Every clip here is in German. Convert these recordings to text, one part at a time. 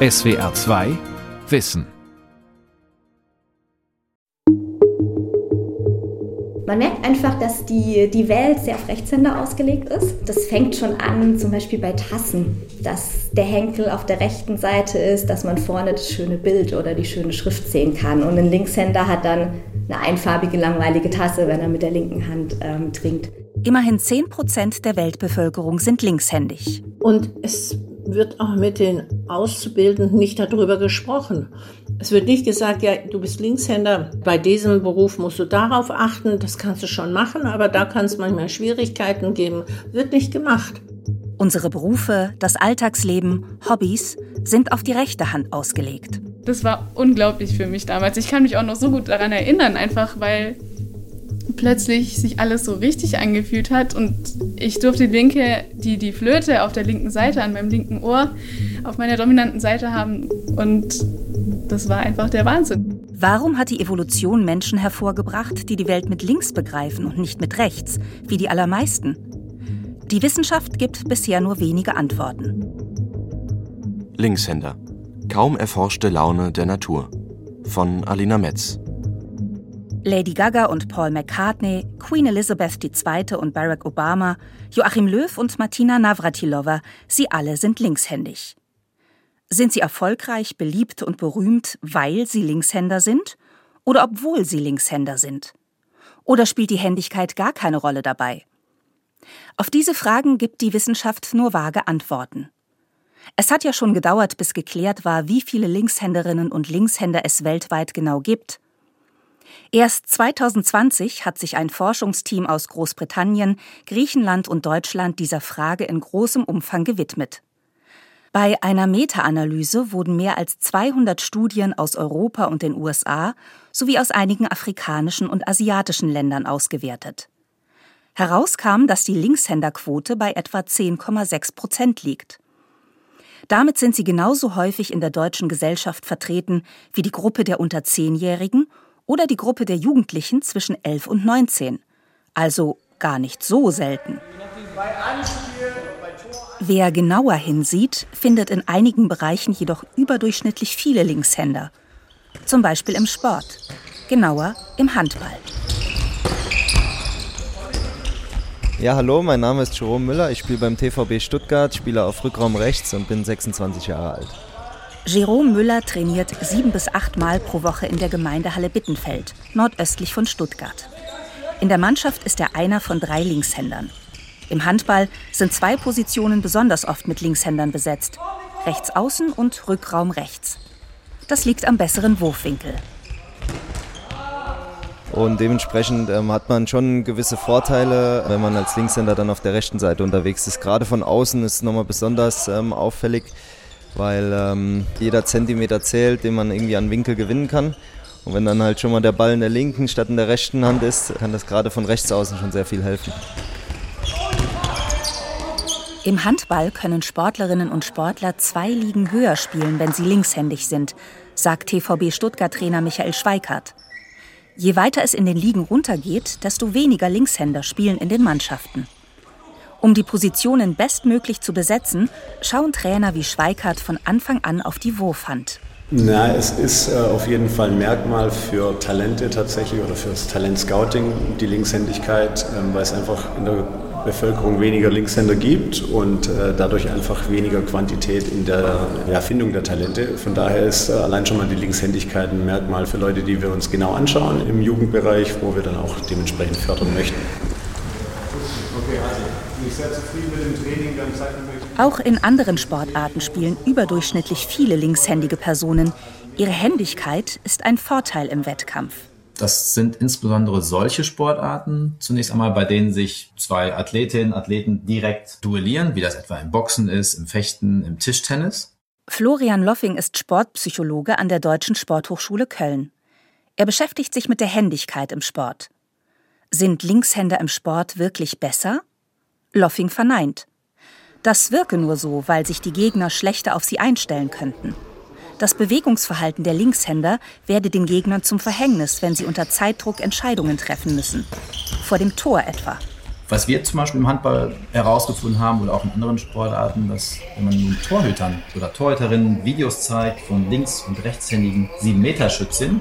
SWR 2 Wissen Man merkt einfach, dass die, die Welt sehr auf Rechtshänder ausgelegt ist. Das fängt schon an, zum Beispiel bei Tassen, dass der Henkel auf der rechten Seite ist, dass man vorne das schöne Bild oder die schöne Schrift sehen kann. Und ein Linkshänder hat dann eine einfarbige, langweilige Tasse, wenn er mit der linken Hand ähm, trinkt. Immerhin 10 Prozent der Weltbevölkerung sind linkshändig. Und es wird auch mit den Auszubildenden nicht darüber gesprochen. Es wird nicht gesagt, ja, du bist Linkshänder, bei diesem Beruf musst du darauf achten, das kannst du schon machen, aber da kann es manchmal Schwierigkeiten geben. Wird nicht gemacht. Unsere Berufe, das Alltagsleben, Hobbys sind auf die rechte Hand ausgelegt. Das war unglaublich für mich damals. Ich kann mich auch noch so gut daran erinnern, einfach weil plötzlich sich alles so richtig angefühlt hat und ich durfte linke, die, die Flöte auf der linken Seite, an meinem linken Ohr, auf meiner dominanten Seite haben und das war einfach der Wahnsinn. Warum hat die Evolution Menschen hervorgebracht, die die Welt mit links begreifen und nicht mit rechts, wie die allermeisten? Die Wissenschaft gibt bisher nur wenige Antworten. Linkshänder. Kaum erforschte Laune der Natur. Von Alina Metz. Lady Gaga und Paul McCartney, Queen Elizabeth II. und Barack Obama, Joachim Löw und Martina Navratilova, sie alle sind linkshändig. Sind sie erfolgreich, beliebt und berühmt, weil sie Linkshänder sind oder obwohl sie Linkshänder sind? Oder spielt die Händigkeit gar keine Rolle dabei? Auf diese Fragen gibt die Wissenschaft nur vage Antworten. Es hat ja schon gedauert, bis geklärt war, wie viele Linkshänderinnen und Linkshänder es weltweit genau gibt Erst 2020 hat sich ein Forschungsteam aus Großbritannien, Griechenland und Deutschland dieser Frage in großem Umfang gewidmet. Bei einer Meta-Analyse wurden mehr als 200 Studien aus Europa und den USA sowie aus einigen afrikanischen und asiatischen Ländern ausgewertet. Herauskam, dass die Linkshänderquote bei etwa 10,6 Prozent liegt. Damit sind sie genauso häufig in der deutschen Gesellschaft vertreten wie die Gruppe der unter Zehnjährigen oder die Gruppe der Jugendlichen zwischen 11 und 19. Also gar nicht so selten. Wer genauer hinsieht, findet in einigen Bereichen jedoch überdurchschnittlich viele Linkshänder. Zum Beispiel im Sport, genauer im Handball. Ja, hallo, mein Name ist Jerome Müller. Ich spiele beim TVB Stuttgart, spiele auf Rückraum rechts und bin 26 Jahre alt. Jerome Müller trainiert sieben bis acht Mal pro Woche in der Gemeindehalle Bittenfeld, nordöstlich von Stuttgart. In der Mannschaft ist er einer von drei Linkshändern. Im Handball sind zwei Positionen besonders oft mit Linkshändern besetzt: rechts außen und Rückraum rechts. Das liegt am besseren Wurfwinkel. Und dementsprechend ähm, hat man schon gewisse Vorteile, wenn man als Linkshänder dann auf der rechten Seite unterwegs ist. Gerade von außen ist es nochmal besonders ähm, auffällig weil ähm, jeder Zentimeter zählt, den man irgendwie an Winkel gewinnen kann. Und wenn dann halt schon mal der Ball in der linken statt in der rechten Hand ist, kann das gerade von rechts außen schon sehr viel helfen. Im Handball können Sportlerinnen und Sportler zwei Ligen höher spielen, wenn sie linkshändig sind, sagt TVB Stuttgart-Trainer Michael Schweikart. Je weiter es in den Ligen runtergeht, desto weniger Linkshänder spielen in den Mannschaften. Um die Positionen bestmöglich zu besetzen, schauen Trainer wie Schweikart von Anfang an auf die Wurfhand. Na, es ist äh, auf jeden Fall ein Merkmal für Talente tatsächlich oder fürs Talentscouting, die Linkshändigkeit, ähm, weil es einfach in der Bevölkerung weniger Linkshänder gibt und äh, dadurch einfach weniger Quantität in der ja, Findung der Talente. Von daher ist äh, allein schon mal die Linkshändigkeit ein Merkmal für Leute, die wir uns genau anschauen im Jugendbereich, wo wir dann auch dementsprechend fördern möchten. Okay, also bin ich sehr zufrieden mit dem Training. Auch in anderen Sportarten spielen überdurchschnittlich viele linkshändige Personen. Ihre Händigkeit ist ein Vorteil im Wettkampf. Das sind insbesondere solche Sportarten, zunächst einmal, bei denen sich zwei Athletinnen, Athleten direkt duellieren, wie das etwa im Boxen ist, im Fechten, im Tischtennis. Florian Loffing ist Sportpsychologe an der Deutschen Sporthochschule Köln. Er beschäftigt sich mit der Händigkeit im Sport. Sind Linkshänder im Sport wirklich besser? Loffing verneint. Das wirke nur so, weil sich die Gegner schlechter auf sie einstellen könnten. Das Bewegungsverhalten der Linkshänder werde den Gegnern zum Verhängnis, wenn sie unter Zeitdruck Entscheidungen treffen müssen. Vor dem Tor etwa. Was wir zum Beispiel im Handball herausgefunden haben oder auch in anderen Sportarten, dass wenn man nun Torhütern oder Torhüterinnen Videos zeigt von links- und rechtshändigen 7-Meter-Schützen,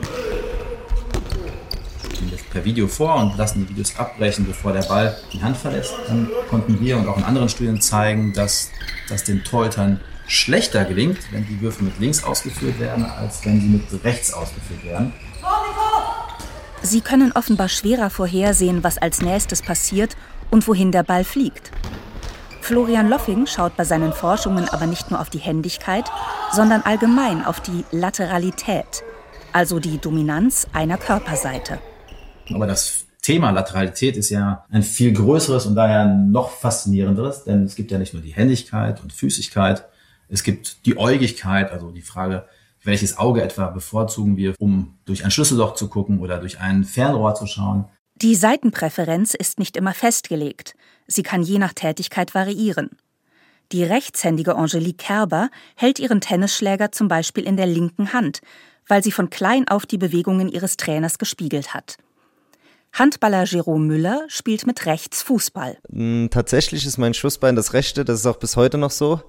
die das per Video vor und lassen die Videos abbrechen, bevor der Ball die Hand verlässt, dann konnten wir und auch in anderen Studien zeigen, dass das den Torhütern schlechter gelingt, wenn die Würfe mit links ausgeführt werden, als wenn sie mit rechts ausgeführt werden. Sie können offenbar schwerer vorhersehen, was als nächstes passiert und wohin der Ball fliegt. Florian Loffing schaut bei seinen Forschungen aber nicht nur auf die Händigkeit, sondern allgemein auf die Lateralität, also die Dominanz einer Körperseite. Aber das Thema Lateralität ist ja ein viel größeres und daher noch faszinierenderes, denn es gibt ja nicht nur die Händigkeit und Füßigkeit, es gibt die Äugigkeit, also die Frage, welches Auge etwa bevorzugen wir, um durch ein Schlüsselloch zu gucken oder durch ein Fernrohr zu schauen. Die Seitenpräferenz ist nicht immer festgelegt. Sie kann je nach Tätigkeit variieren. Die rechtshändige Angelique Kerber hält ihren Tennisschläger zum Beispiel in der linken Hand, weil sie von klein auf die Bewegungen ihres Trainers gespiegelt hat. Handballer Jerome Müller spielt mit rechts Fußball. Hm, tatsächlich ist mein Schussbein das rechte, das ist auch bis heute noch so.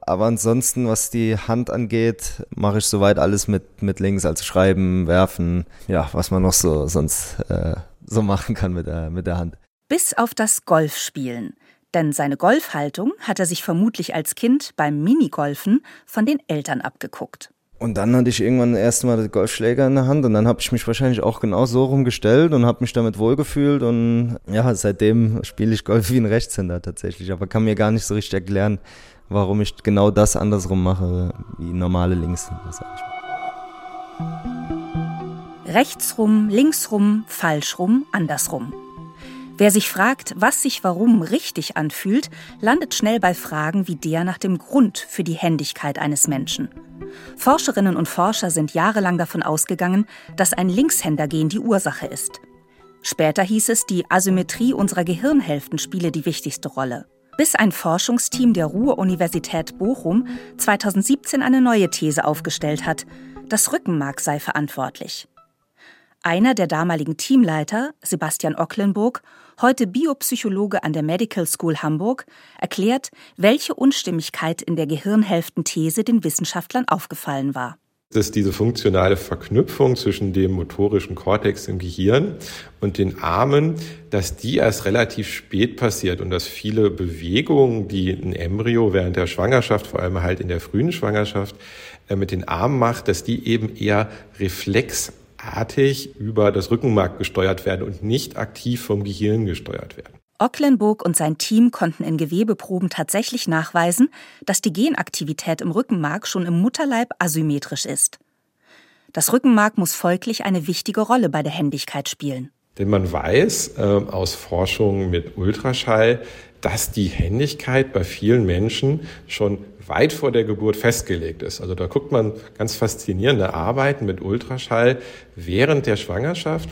Aber ansonsten, was die Hand angeht, mache ich soweit alles mit, mit links, also schreiben, werfen, ja, was man noch so sonst äh, so machen kann mit der, mit der Hand. Bis auf das Golfspielen. Denn seine Golfhaltung hat er sich vermutlich als Kind beim Minigolfen von den Eltern abgeguckt. Und dann hatte ich irgendwann das erste Mal den Golfschläger in der Hand und dann habe ich mich wahrscheinlich auch genau so rumgestellt und habe mich damit wohlgefühlt und ja, seitdem spiele ich Golf wie ein Rechtshänder tatsächlich, aber kann mir gar nicht so richtig erklären, warum ich genau das andersrum mache wie normale Linkshänder, sag ich mal. Rechtsrum, linksrum, falschrum, andersrum. Wer sich fragt, was sich warum richtig anfühlt, landet schnell bei Fragen wie der nach dem Grund für die Händigkeit eines Menschen. Forscherinnen und Forscher sind jahrelang davon ausgegangen, dass ein Linkshändergen die Ursache ist. Später hieß es, die Asymmetrie unserer Gehirnhälften spiele die wichtigste Rolle bis ein Forschungsteam der Ruhr-Universität Bochum 2017 eine neue These aufgestellt hat, das Rückenmark sei verantwortlich. Einer der damaligen Teamleiter, Sebastian Ocklenburg, heute Biopsychologe an der Medical School Hamburg, erklärt, welche Unstimmigkeit in der Gehirnhälftenthese den Wissenschaftlern aufgefallen war. Dass diese funktionale Verknüpfung zwischen dem motorischen Kortex im Gehirn und den Armen, dass die erst relativ spät passiert und dass viele Bewegungen, die ein Embryo während der Schwangerschaft, vor allem halt in der frühen Schwangerschaft, äh, mit den Armen macht, dass die eben eher reflexartig über das Rückenmark gesteuert werden und nicht aktiv vom Gehirn gesteuert werden. Ocklenburg und sein Team konnten in Gewebeproben tatsächlich nachweisen, dass die Genaktivität im Rückenmark schon im Mutterleib asymmetrisch ist. Das Rückenmark muss folglich eine wichtige Rolle bei der Händigkeit spielen. Denn man weiß äh, aus Forschung mit Ultraschall, dass die Händigkeit bei vielen Menschen schon weit vor der Geburt festgelegt ist. Also da guckt man ganz faszinierende Arbeiten mit Ultraschall während der Schwangerschaft,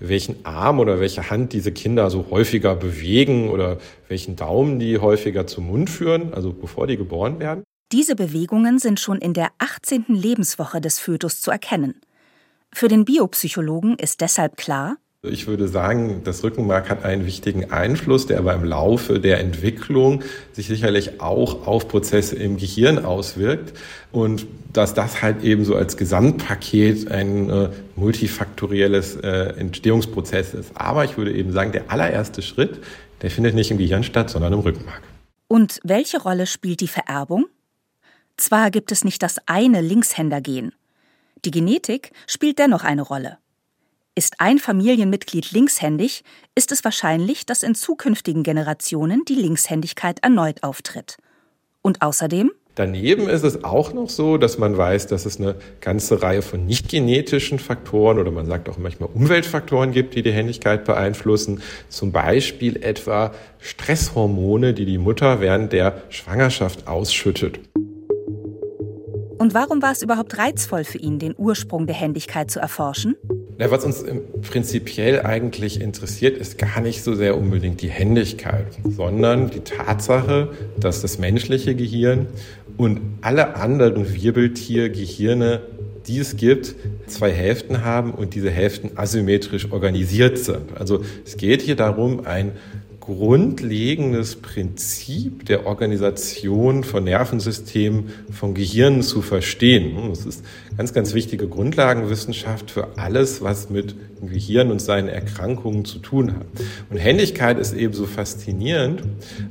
welchen Arm oder welche Hand diese Kinder so häufiger bewegen oder welchen Daumen die häufiger zum Mund führen, also bevor die geboren werden. Diese Bewegungen sind schon in der 18. Lebenswoche des Fötus zu erkennen. Für den Biopsychologen ist deshalb klar, ich würde sagen, das Rückenmark hat einen wichtigen Einfluss, der aber im Laufe der Entwicklung sich sicherlich auch auf Prozesse im Gehirn auswirkt und dass das halt eben so als Gesamtpaket ein äh, multifaktorielles äh, Entstehungsprozess ist. Aber ich würde eben sagen, der allererste Schritt, der findet nicht im Gehirn statt, sondern im Rückenmark. Und welche Rolle spielt die Vererbung? Zwar gibt es nicht das eine Linkshändergen. Die Genetik spielt dennoch eine Rolle. Ist ein Familienmitglied linkshändig, ist es wahrscheinlich, dass in zukünftigen Generationen die Linkshändigkeit erneut auftritt. Und außerdem Daneben ist es auch noch so, dass man weiß, dass es eine ganze Reihe von nicht genetischen Faktoren oder man sagt auch manchmal Umweltfaktoren gibt, die die Händigkeit beeinflussen. Zum Beispiel etwa Stresshormone, die die Mutter während der Schwangerschaft ausschüttet. Und warum war es überhaupt reizvoll für ihn, den Ursprung der Händigkeit zu erforschen? Ja, was uns prinzipiell eigentlich interessiert, ist gar nicht so sehr unbedingt die Händigkeit, sondern die Tatsache, dass das menschliche Gehirn und alle anderen Wirbeltiergehirne, die es gibt, zwei Hälften haben und diese Hälften asymmetrisch organisiert sind. Also es geht hier darum, ein grundlegendes Prinzip der Organisation von Nervensystemen, von Gehirn zu verstehen. Das ist ganz, ganz wichtige Grundlagenwissenschaft für alles, was mit dem Gehirn und seinen Erkrankungen zu tun hat. Und Händigkeit ist eben so faszinierend,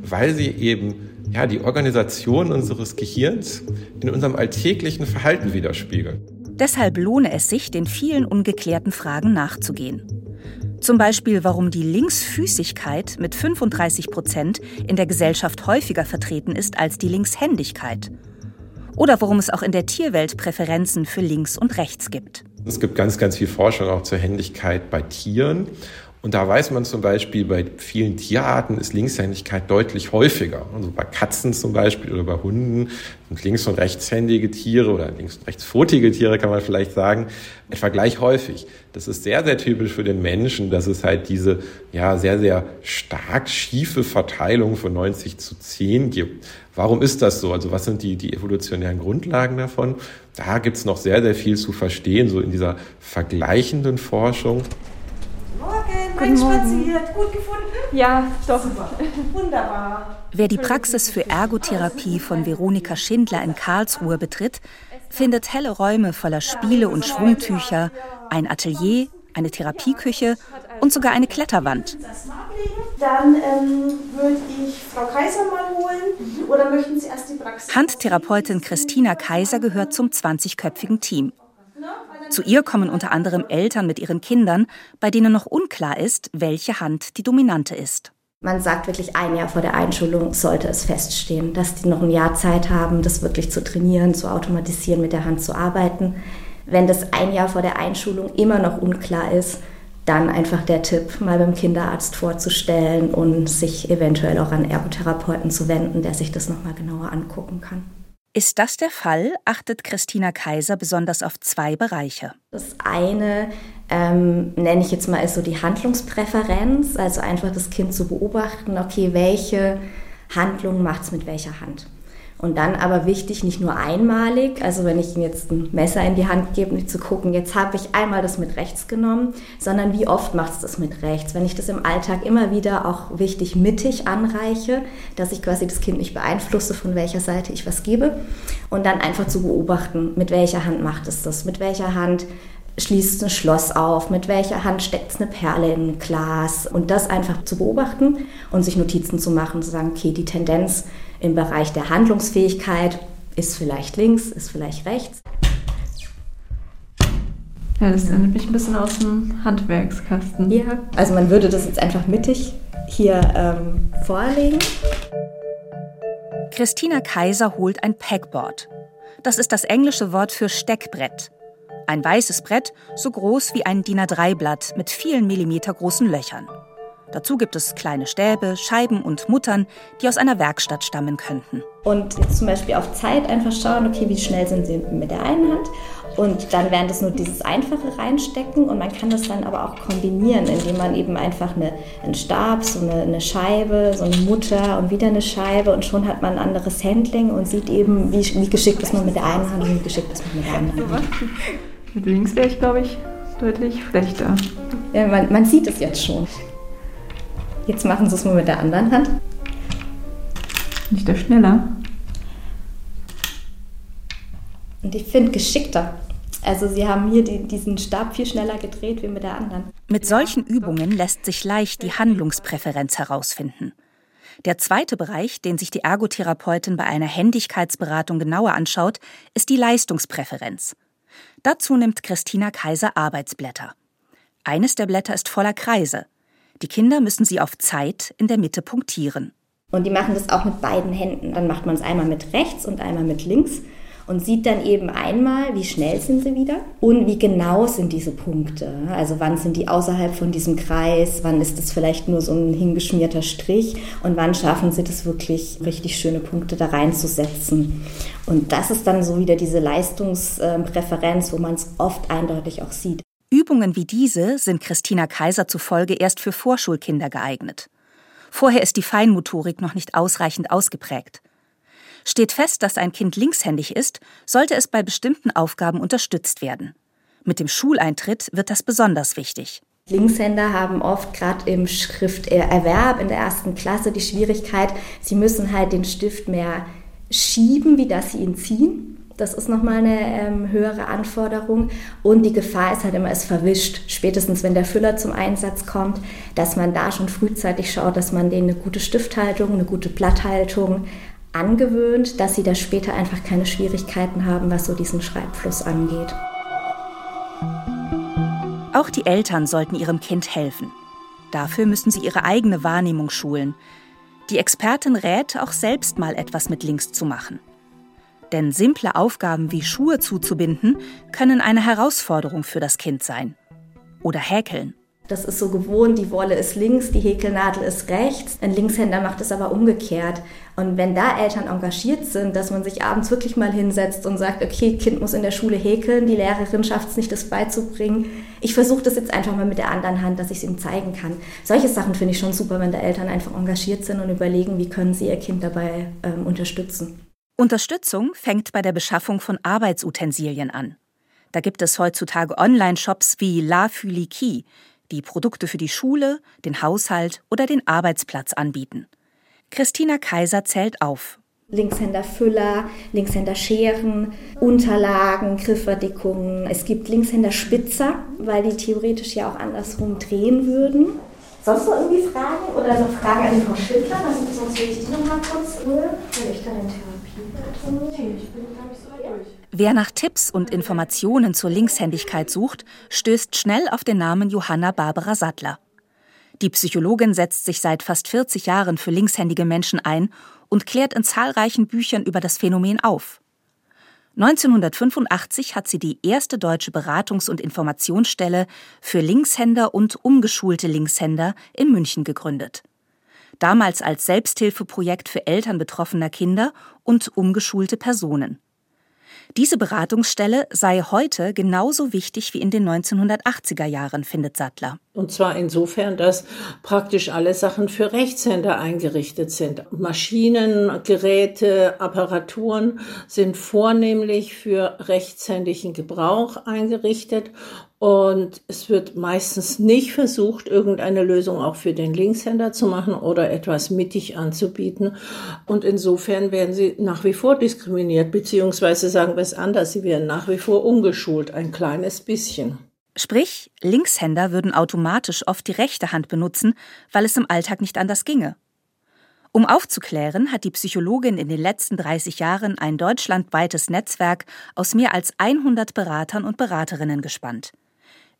weil sie eben ja, die Organisation unseres Gehirns in unserem alltäglichen Verhalten widerspiegelt. Deshalb lohne es sich, den vielen ungeklärten Fragen nachzugehen. Zum Beispiel, warum die Linksfüßigkeit mit 35 Prozent in der Gesellschaft häufiger vertreten ist als die Linkshändigkeit. Oder warum es auch in der Tierwelt Präferenzen für links und rechts gibt. Es gibt ganz, ganz viel Forschung auch zur Händigkeit bei Tieren. Und da weiß man zum Beispiel, bei vielen Tierarten ist Linkshändigkeit deutlich häufiger. Also bei Katzen zum Beispiel oder bei Hunden sind links- und rechtshändige Tiere oder links- und rechtspfotige Tiere kann man vielleicht sagen, etwa gleich häufig. Das ist sehr, sehr typisch für den Menschen, dass es halt diese ja sehr, sehr stark schiefe Verteilung von 90 zu 10 gibt. Warum ist das so? Also was sind die, die evolutionären Grundlagen davon? Da gibt es noch sehr, sehr viel zu verstehen, so in dieser vergleichenden Forschung. Guten spaziert. Gut gefunden? Ja, doch. Super. Wunderbar. Wer die Praxis für Ergotherapie von Veronika Schindler in Karlsruhe betritt, findet helle Räume voller Spiele und Schwungtücher, ein Atelier, eine Therapieküche und sogar eine Kletterwand. Dann ähm, würde ich Frau Kaiser mal holen. Oder möchten Sie erst die Praxis? Handtherapeutin Christina Kaiser gehört zum 20-köpfigen Team. Zu ihr kommen unter anderem Eltern mit ihren Kindern, bei denen noch unklar ist, welche Hand die dominante ist. Man sagt wirklich, ein Jahr vor der Einschulung sollte es feststehen, dass die noch ein Jahr Zeit haben, das wirklich zu trainieren, zu automatisieren, mit der Hand zu arbeiten. Wenn das ein Jahr vor der Einschulung immer noch unklar ist, dann einfach der Tipp, mal beim Kinderarzt vorzustellen und sich eventuell auch an Ergotherapeuten zu wenden, der sich das nochmal genauer angucken kann. Ist das der Fall, achtet Christina Kaiser besonders auf zwei Bereiche. Das eine ähm, nenne ich jetzt mal so die Handlungspräferenz, also einfach das Kind zu beobachten, okay, welche Handlung macht es mit welcher Hand. Und dann aber wichtig, nicht nur einmalig, also wenn ich ihm jetzt ein Messer in die Hand gebe, nicht zu gucken, jetzt habe ich einmal das mit rechts genommen, sondern wie oft macht es das mit rechts. Wenn ich das im Alltag immer wieder auch wichtig mittig anreiche, dass ich quasi das Kind nicht beeinflusse, von welcher Seite ich was gebe. Und dann einfach zu beobachten, mit welcher Hand macht es das, mit welcher Hand schließt es ein Schloss auf, mit welcher Hand steckt es eine Perle in ein Glas und das einfach zu beobachten und sich Notizen zu machen, zu sagen, okay, die Tendenz im Bereich der Handlungsfähigkeit ist vielleicht links, ist vielleicht rechts. Ja, das erinnert mich ein bisschen aus dem Handwerkskasten. Ja, also man würde das jetzt einfach mittig hier ähm, vorlegen. Christina Kaiser holt ein Pegboard. Das ist das englische Wort für Steckbrett. Ein weißes Brett, so groß wie ein DIN A3-Blatt mit vielen Millimeter großen Löchern. Dazu gibt es kleine Stäbe, Scheiben und Muttern, die aus einer Werkstatt stammen könnten. Und zum Beispiel auf Zeit einfach schauen, okay, wie schnell sind sie mit der einen Hand. Und dann wären das nur dieses einfache reinstecken und man kann das dann aber auch kombinieren, indem man eben einfach eine, einen Stab, so eine, eine Scheibe, so eine Mutter und wieder eine Scheibe und schon hat man ein anderes Handling und sieht eben, wie, wie geschickt ist man mit der einen Hand und wie geschickt ist man mit der anderen Hand. Mit links wäre ich, glaube ich, deutlich schlechter. Ja, man, man sieht es jetzt schon. Jetzt machen Sie es mal mit der anderen Hand. Nicht der schneller. Und ich finde geschickter. Also Sie haben hier die, diesen Stab viel schneller gedreht wie mit der anderen. Mit solchen Übungen lässt sich leicht die Handlungspräferenz herausfinden. Der zweite Bereich, den sich die Ergotherapeutin bei einer Händigkeitsberatung genauer anschaut, ist die Leistungspräferenz. Dazu nimmt Christina Kaiser Arbeitsblätter. Eines der Blätter ist voller Kreise. Die Kinder müssen sie auf Zeit in der Mitte punktieren. Und die machen das auch mit beiden Händen. Dann macht man es einmal mit rechts und einmal mit links und sieht dann eben einmal, wie schnell sind sie wieder und wie genau sind diese Punkte. Also wann sind die außerhalb von diesem Kreis, wann ist das vielleicht nur so ein hingeschmierter Strich und wann schaffen sie das wirklich richtig schöne Punkte da reinzusetzen. Und das ist dann so wieder diese Leistungspräferenz, wo man es oft eindeutig auch sieht. Übungen wie diese sind Christina Kaiser zufolge erst für Vorschulkinder geeignet. Vorher ist die Feinmotorik noch nicht ausreichend ausgeprägt. Steht fest, dass ein Kind linkshändig ist, sollte es bei bestimmten Aufgaben unterstützt werden. Mit dem Schuleintritt wird das besonders wichtig. Linkshänder haben oft gerade im Schrifterwerb in der ersten Klasse die Schwierigkeit, sie müssen halt den Stift mehr schieben, wie dass sie ihn ziehen. Das ist nochmal eine ähm, höhere Anforderung. Und die Gefahr ist halt immer, es verwischt. Spätestens, wenn der Füller zum Einsatz kommt, dass man da schon frühzeitig schaut, dass man denen eine gute Stifthaltung, eine gute Blatthaltung angewöhnt, dass sie da später einfach keine Schwierigkeiten haben, was so diesen Schreibfluss angeht. Auch die Eltern sollten ihrem Kind helfen. Dafür müssen sie ihre eigene Wahrnehmung schulen. Die Expertin rät, auch selbst mal etwas mit links zu machen. Denn simple Aufgaben wie Schuhe zuzubinden können eine Herausforderung für das Kind sein. Oder häkeln. Das ist so gewohnt, die Wolle ist links, die Häkelnadel ist rechts. Ein Linkshänder macht es aber umgekehrt. Und wenn da Eltern engagiert sind, dass man sich abends wirklich mal hinsetzt und sagt, okay, Kind muss in der Schule häkeln, die Lehrerin schafft es nicht, das beizubringen. Ich versuche das jetzt einfach mal mit der anderen Hand, dass ich es ihm zeigen kann. Solche Sachen finde ich schon super, wenn da Eltern einfach engagiert sind und überlegen, wie können sie ihr Kind dabei ähm, unterstützen. Unterstützung fängt bei der Beschaffung von Arbeitsutensilien an. Da gibt es heutzutage Online-Shops wie La Fuliki, die Produkte für die Schule, den Haushalt oder den Arbeitsplatz anbieten. Christina Kaiser zählt auf. Linkshänder Füller, Linkshänder Scheren, Unterlagen, Griffverdickungen. Es gibt Linkshänder Spitzer, weil die theoretisch ja auch andersrum drehen würden. Sonst noch irgendwie Fragen oder noch Fragen an die Frau Schindler? Sonst will ich die noch mal kurz rühren. Soll ich da den Wer nach Tipps und Informationen zur Linkshändigkeit sucht, stößt schnell auf den Namen Johanna Barbara Sattler. Die Psychologin setzt sich seit fast 40 Jahren für linkshändige Menschen ein und klärt in zahlreichen Büchern über das Phänomen auf. 1985 hat sie die erste deutsche Beratungs- und Informationsstelle für Linkshänder und umgeschulte Linkshänder in München gegründet damals als Selbsthilfeprojekt für Eltern betroffener Kinder und umgeschulte Personen. Diese Beratungsstelle sei heute genauso wichtig wie in den 1980er Jahren, findet Sattler. Und zwar insofern, dass praktisch alle Sachen für Rechtshänder eingerichtet sind. Maschinen, Geräte, Apparaturen sind vornehmlich für rechtshändigen Gebrauch eingerichtet und es wird meistens nicht versucht, irgendeine Lösung auch für den Linkshänder zu machen oder etwas mittig anzubieten. Und insofern werden sie nach wie vor diskriminiert, beziehungsweise sagen wir es anders, sie werden nach wie vor umgeschult, ein kleines bisschen. Sprich, Linkshänder würden automatisch oft die rechte Hand benutzen, weil es im Alltag nicht anders ginge. Um aufzuklären, hat die Psychologin in den letzten 30 Jahren ein deutschlandweites Netzwerk aus mehr als 100 Beratern und Beraterinnen gespannt.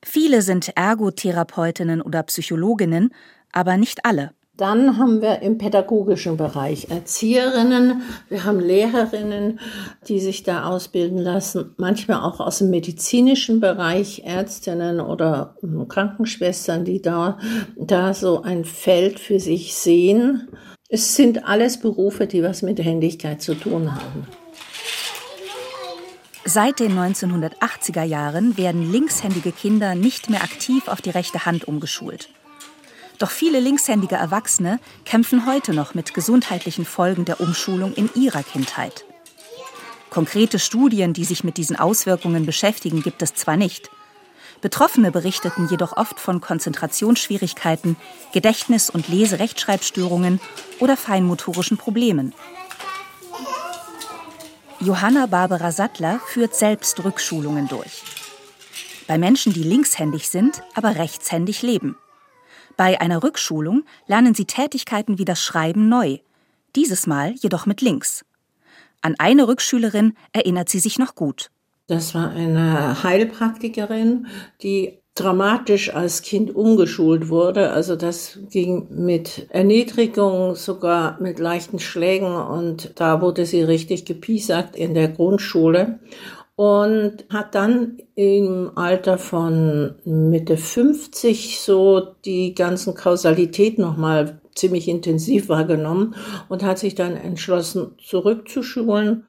Viele sind Ergotherapeutinnen oder Psychologinnen, aber nicht alle. Dann haben wir im pädagogischen Bereich Erzieherinnen, wir haben Lehrerinnen, die sich da ausbilden lassen, manchmal auch aus dem medizinischen Bereich Ärztinnen oder Krankenschwestern, die da, da so ein Feld für sich sehen. Es sind alles Berufe, die was mit Händigkeit zu tun haben. Seit den 1980er Jahren werden linkshändige Kinder nicht mehr aktiv auf die rechte Hand umgeschult. Doch viele linkshändige Erwachsene kämpfen heute noch mit gesundheitlichen Folgen der Umschulung in ihrer Kindheit. Konkrete Studien, die sich mit diesen Auswirkungen beschäftigen, gibt es zwar nicht. Betroffene berichteten jedoch oft von Konzentrationsschwierigkeiten, Gedächtnis- und Leserechtschreibstörungen oder feinmotorischen Problemen. Johanna Barbara Sattler führt selbst Rückschulungen durch. Bei Menschen, die linkshändig sind, aber rechtshändig leben. Bei einer Rückschulung lernen sie Tätigkeiten wie das Schreiben neu, dieses Mal jedoch mit links. An eine Rückschülerin erinnert sie sich noch gut. Das war eine Heilpraktikerin, die dramatisch als Kind umgeschult wurde. Also das ging mit Erniedrigung, sogar mit leichten Schlägen und da wurde sie richtig gepiesackt in der Grundschule und hat dann im Alter von Mitte 50 so die ganzen Kausalität nochmal ziemlich intensiv wahrgenommen und hat sich dann entschlossen, zurückzuschulen.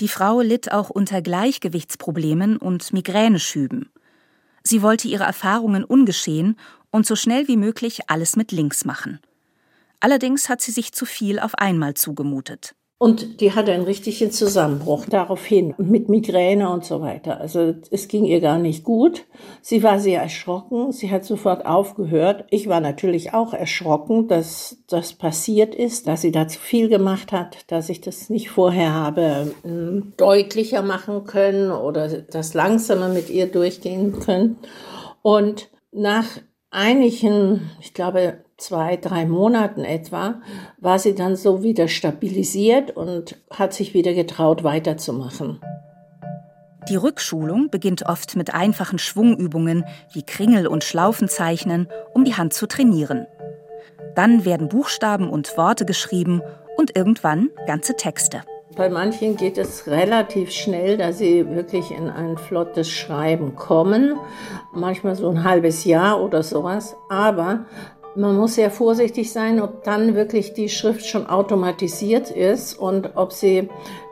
Die Frau litt auch unter Gleichgewichtsproblemen und Migräneschüben. Sie wollte ihre Erfahrungen ungeschehen und so schnell wie möglich alles mit links machen. Allerdings hat sie sich zu viel auf einmal zugemutet. Und die hatte einen richtigen Zusammenbruch daraufhin mit Migräne und so weiter. Also es ging ihr gar nicht gut. Sie war sehr erschrocken. Sie hat sofort aufgehört. Ich war natürlich auch erschrocken, dass das passiert ist, dass sie da zu viel gemacht hat, dass ich das nicht vorher habe ähm, deutlicher machen können oder das langsamer mit ihr durchgehen können. Und nach einigen, ich glaube, zwei, drei Monaten etwa, war sie dann so wieder stabilisiert und hat sich wieder getraut, weiterzumachen. Die Rückschulung beginnt oft mit einfachen Schwungübungen wie Kringel und Schlaufenzeichnen, um die Hand zu trainieren. Dann werden Buchstaben und Worte geschrieben und irgendwann ganze Texte. Bei manchen geht es relativ schnell, da sie wirklich in ein flottes Schreiben kommen. Manchmal so ein halbes Jahr oder sowas. Aber man muss sehr vorsichtig sein, ob dann wirklich die Schrift schon automatisiert ist und ob sie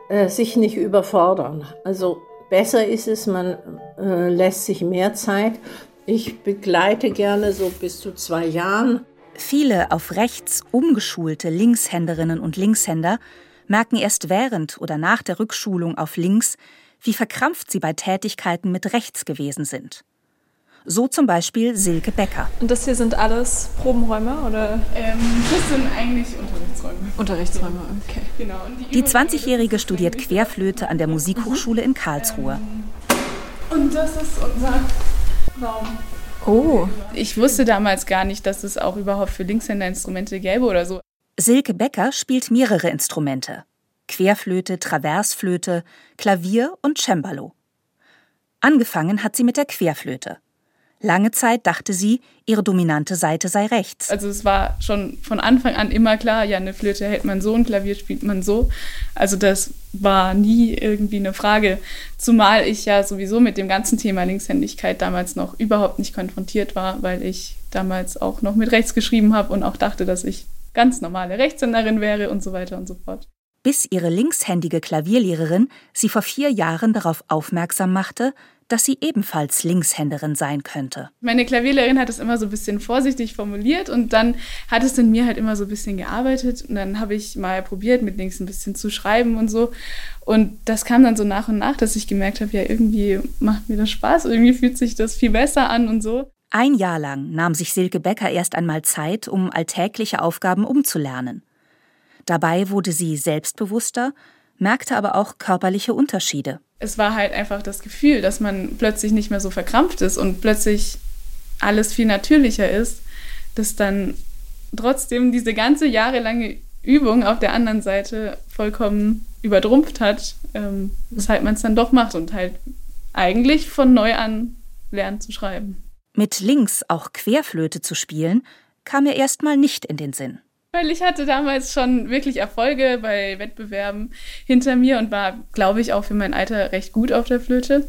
äh, sich nicht überfordern. Also besser ist es, man äh, lässt sich mehr Zeit. Ich begleite gerne so bis zu zwei Jahren. Viele auf rechts umgeschulte Linkshänderinnen und Linkshänder merken erst während oder nach der Rückschulung auf links, wie verkrampft sie bei Tätigkeiten mit rechts gewesen sind. So zum Beispiel Silke Becker. Und das hier sind alles Probenräume oder? Ähm, das sind eigentlich Unterrichtsräume. Unterrichtsräume, okay. Genau. Die 20-Jährige studiert Querflöte an der Musikhochschule in Karlsruhe. Und das ist unser Raum. Oh. Ich wusste damals gar nicht, dass es auch überhaupt für Linkshänder Instrumente gäbe oder so. Silke Becker spielt mehrere Instrumente. Querflöte, Traversflöte, Klavier und Cembalo. Angefangen hat sie mit der Querflöte. Lange Zeit dachte sie, ihre dominante Seite sei rechts. Also es war schon von Anfang an immer klar, ja, eine Flöte hält man so, ein Klavier spielt man so. Also das war nie irgendwie eine Frage. Zumal ich ja sowieso mit dem ganzen Thema Linkshändigkeit damals noch überhaupt nicht konfrontiert war, weil ich damals auch noch mit rechts geschrieben habe und auch dachte, dass ich ganz normale Rechtshänderin wäre und so weiter und so fort. Bis ihre linkshändige Klavierlehrerin sie vor vier Jahren darauf aufmerksam machte, dass sie ebenfalls Linkshänderin sein könnte. Meine Klavierlehrerin hat es immer so ein bisschen vorsichtig formuliert und dann hat es in mir halt immer so ein bisschen gearbeitet und dann habe ich mal probiert, mit links ein bisschen zu schreiben und so. Und das kam dann so nach und nach, dass ich gemerkt habe, ja, irgendwie macht mir das Spaß, irgendwie fühlt sich das viel besser an und so. Ein Jahr lang nahm sich Silke Becker erst einmal Zeit, um alltägliche Aufgaben umzulernen. Dabei wurde sie selbstbewusster, merkte aber auch körperliche Unterschiede es war halt einfach das Gefühl, dass man plötzlich nicht mehr so verkrampft ist und plötzlich alles viel natürlicher ist, dass dann trotzdem diese ganze jahrelange Übung auf der anderen Seite vollkommen übertrumpft hat, ähm, weshalb man es dann doch macht und halt eigentlich von neu an lernt zu schreiben. Mit links auch Querflöte zu spielen, kam mir erstmal nicht in den Sinn. Weil ich hatte damals schon wirklich Erfolge bei Wettbewerben hinter mir und war, glaube ich, auch für mein Alter recht gut auf der Flöte.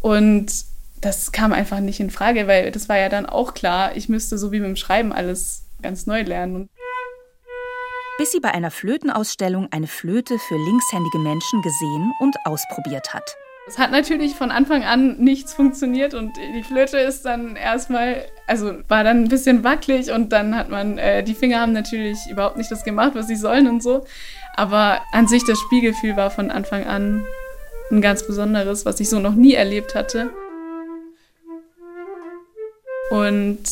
Und das kam einfach nicht in Frage, weil das war ja dann auch klar, ich müsste so wie mit dem Schreiben alles ganz neu lernen. Bis sie bei einer Flötenausstellung eine Flöte für linkshändige Menschen gesehen und ausprobiert hat. Es hat natürlich von Anfang an nichts funktioniert und die Flöte ist dann erstmal, also war dann ein bisschen wackelig und dann hat man, äh, die Finger haben natürlich überhaupt nicht das gemacht, was sie sollen und so. Aber an sich das Spielgefühl war von Anfang an ein ganz besonderes, was ich so noch nie erlebt hatte. Und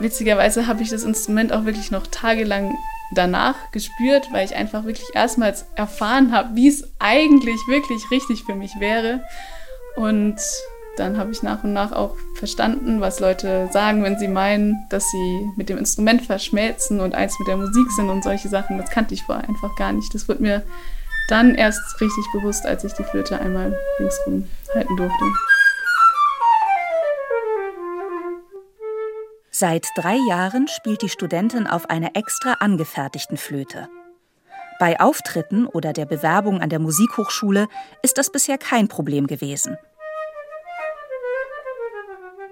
witzigerweise habe ich das Instrument auch wirklich noch tagelang danach gespürt, weil ich einfach wirklich erstmals erfahren habe, wie es eigentlich wirklich richtig für mich wäre. Und dann habe ich nach und nach auch verstanden, was Leute sagen, wenn sie meinen, dass sie mit dem Instrument verschmelzen und eins mit der Musik sind und solche Sachen. Das kannte ich vorher einfach gar nicht. Das wurde mir dann erst richtig bewusst, als ich die Flöte einmal linksrum halten durfte. Seit drei Jahren spielt die Studentin auf einer extra angefertigten Flöte. Bei Auftritten oder der Bewerbung an der Musikhochschule ist das bisher kein Problem gewesen.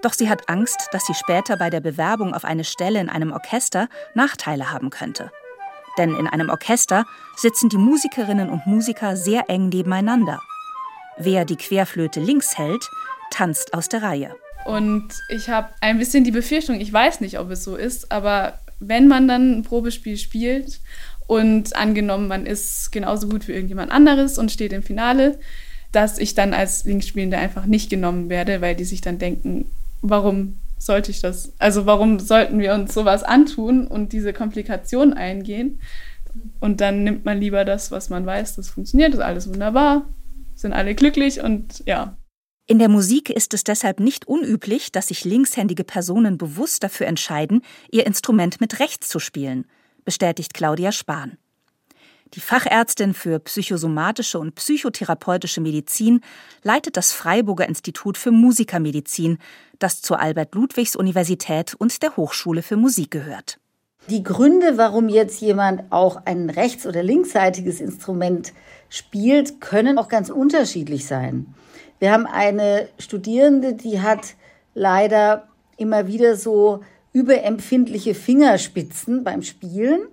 Doch sie hat Angst, dass sie später bei der Bewerbung auf eine Stelle in einem Orchester Nachteile haben könnte. Denn in einem Orchester sitzen die Musikerinnen und Musiker sehr eng nebeneinander. Wer die Querflöte links hält, tanzt aus der Reihe. Und ich habe ein bisschen die Befürchtung, ich weiß nicht, ob es so ist, aber wenn man dann ein Probespiel spielt Und angenommen, man ist genauso gut wie irgendjemand anderes und steht im Finale, dass ich dann als Linksspielende einfach nicht genommen werde, weil die sich dann denken, warum sollte ich das? Also warum sollten wir uns sowas antun und diese Komplikation eingehen? Und dann nimmt man lieber das, was man weiß, das funktioniert, ist alles wunderbar, sind alle glücklich und ja. In der Musik ist es deshalb nicht unüblich, dass sich linkshändige Personen bewusst dafür entscheiden, ihr Instrument mit rechts zu spielen, bestätigt Claudia Spahn. Die Fachärztin für psychosomatische und psychotherapeutische Medizin leitet das Freiburger Institut für Musikermedizin, das zur Albert-Ludwigs-Universität und der Hochschule für Musik gehört. Die Gründe, warum jetzt jemand auch ein rechts- oder linksseitiges Instrument spielt, können auch ganz unterschiedlich sein. Wir haben eine Studierende, die hat leider immer wieder so überempfindliche Fingerspitzen beim Spielen.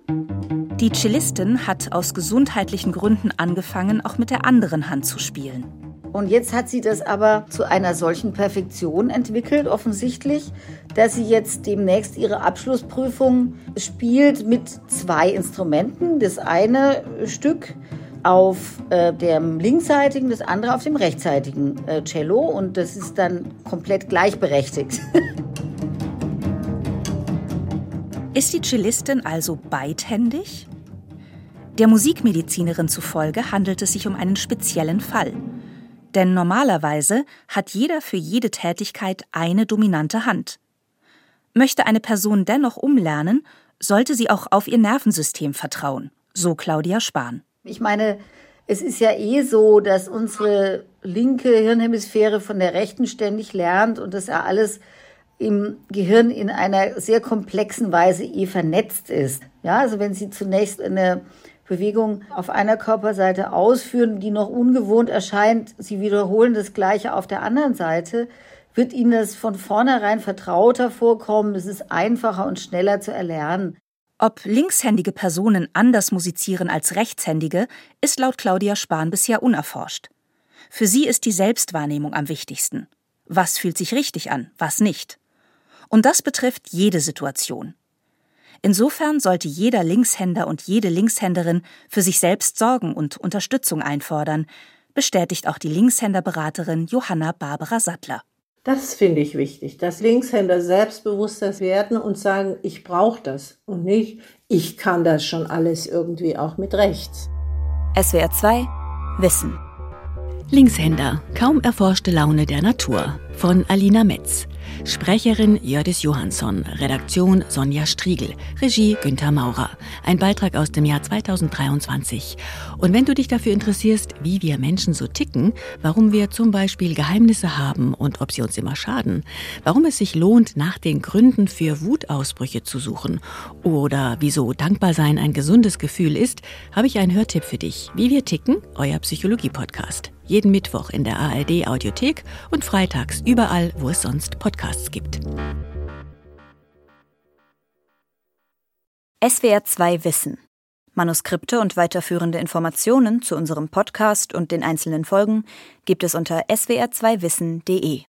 Die Cellistin hat aus gesundheitlichen Gründen angefangen, auch mit der anderen Hand zu spielen. Und jetzt hat sie das aber zu einer solchen Perfektion entwickelt, offensichtlich, dass sie jetzt demnächst ihre Abschlussprüfung spielt mit zwei Instrumenten. Das eine Stück auf äh, dem linksseitigen, das andere auf dem rechtsseitigen äh, Cello. Und das ist dann komplett gleichberechtigt. Ist die Cellistin also beidhändig? Der Musikmedizinerin zufolge handelt es sich um einen speziellen Fall. Denn normalerweise hat jeder für jede Tätigkeit eine dominante Hand. Möchte eine Person dennoch umlernen, sollte sie auch auf ihr Nervensystem vertrauen, so Claudia Spahn. Ich meine, es ist ja eh so, dass unsere linke Hirnhemisphäre von der rechten ständig lernt und das ja alles im Gehirn in einer sehr komplexen Weise eh vernetzt ist. Ja, also wenn Sie zunächst eine Bewegung auf einer Körperseite ausführen, die noch ungewohnt erscheint, Sie wiederholen das Gleiche auf der anderen Seite, wird Ihnen das von vornherein vertrauter vorkommen. Es ist einfacher und schneller zu erlernen. Ob linkshändige Personen anders musizieren als rechtshändige, ist laut Claudia Spahn bisher unerforscht. Für sie ist die Selbstwahrnehmung am wichtigsten. Was fühlt sich richtig an, was nicht? Und das betrifft jede Situation. Insofern sollte jeder Linkshänder und jede Linkshänderin für sich selbst sorgen und Unterstützung einfordern, bestätigt auch die Linkshänderberaterin Johanna Barbara Sattler. Das finde ich wichtig, dass Linkshänder selbstbewusster werden und sagen, ich brauche das und nicht, ich kann das schon alles irgendwie auch mit rechts. SWR 2 Wissen. Linkshänder, kaum erforschte Laune der Natur von Alina Metz. Sprecherin Jördis Johansson, Redaktion Sonja Striegel, Regie Günther Maurer. Ein Beitrag aus dem Jahr 2023. Und wenn du dich dafür interessierst, wie wir Menschen so ticken, warum wir zum Beispiel Geheimnisse haben und ob sie uns immer schaden, warum es sich lohnt, nach den Gründen für Wutausbrüche zu suchen oder wieso Dankbarsein ein gesundes Gefühl ist, habe ich einen Hörtipp für dich. Wie wir ticken, euer Psychologie-Podcast. Jeden Mittwoch in der ARD Audiothek und freitags überall, wo es sonst Podcasts gibt. SWR 2 Wissen. Manuskripte und weiterführende Informationen zu unserem Podcast und den einzelnen Folgen gibt es unter swr2wissen.de.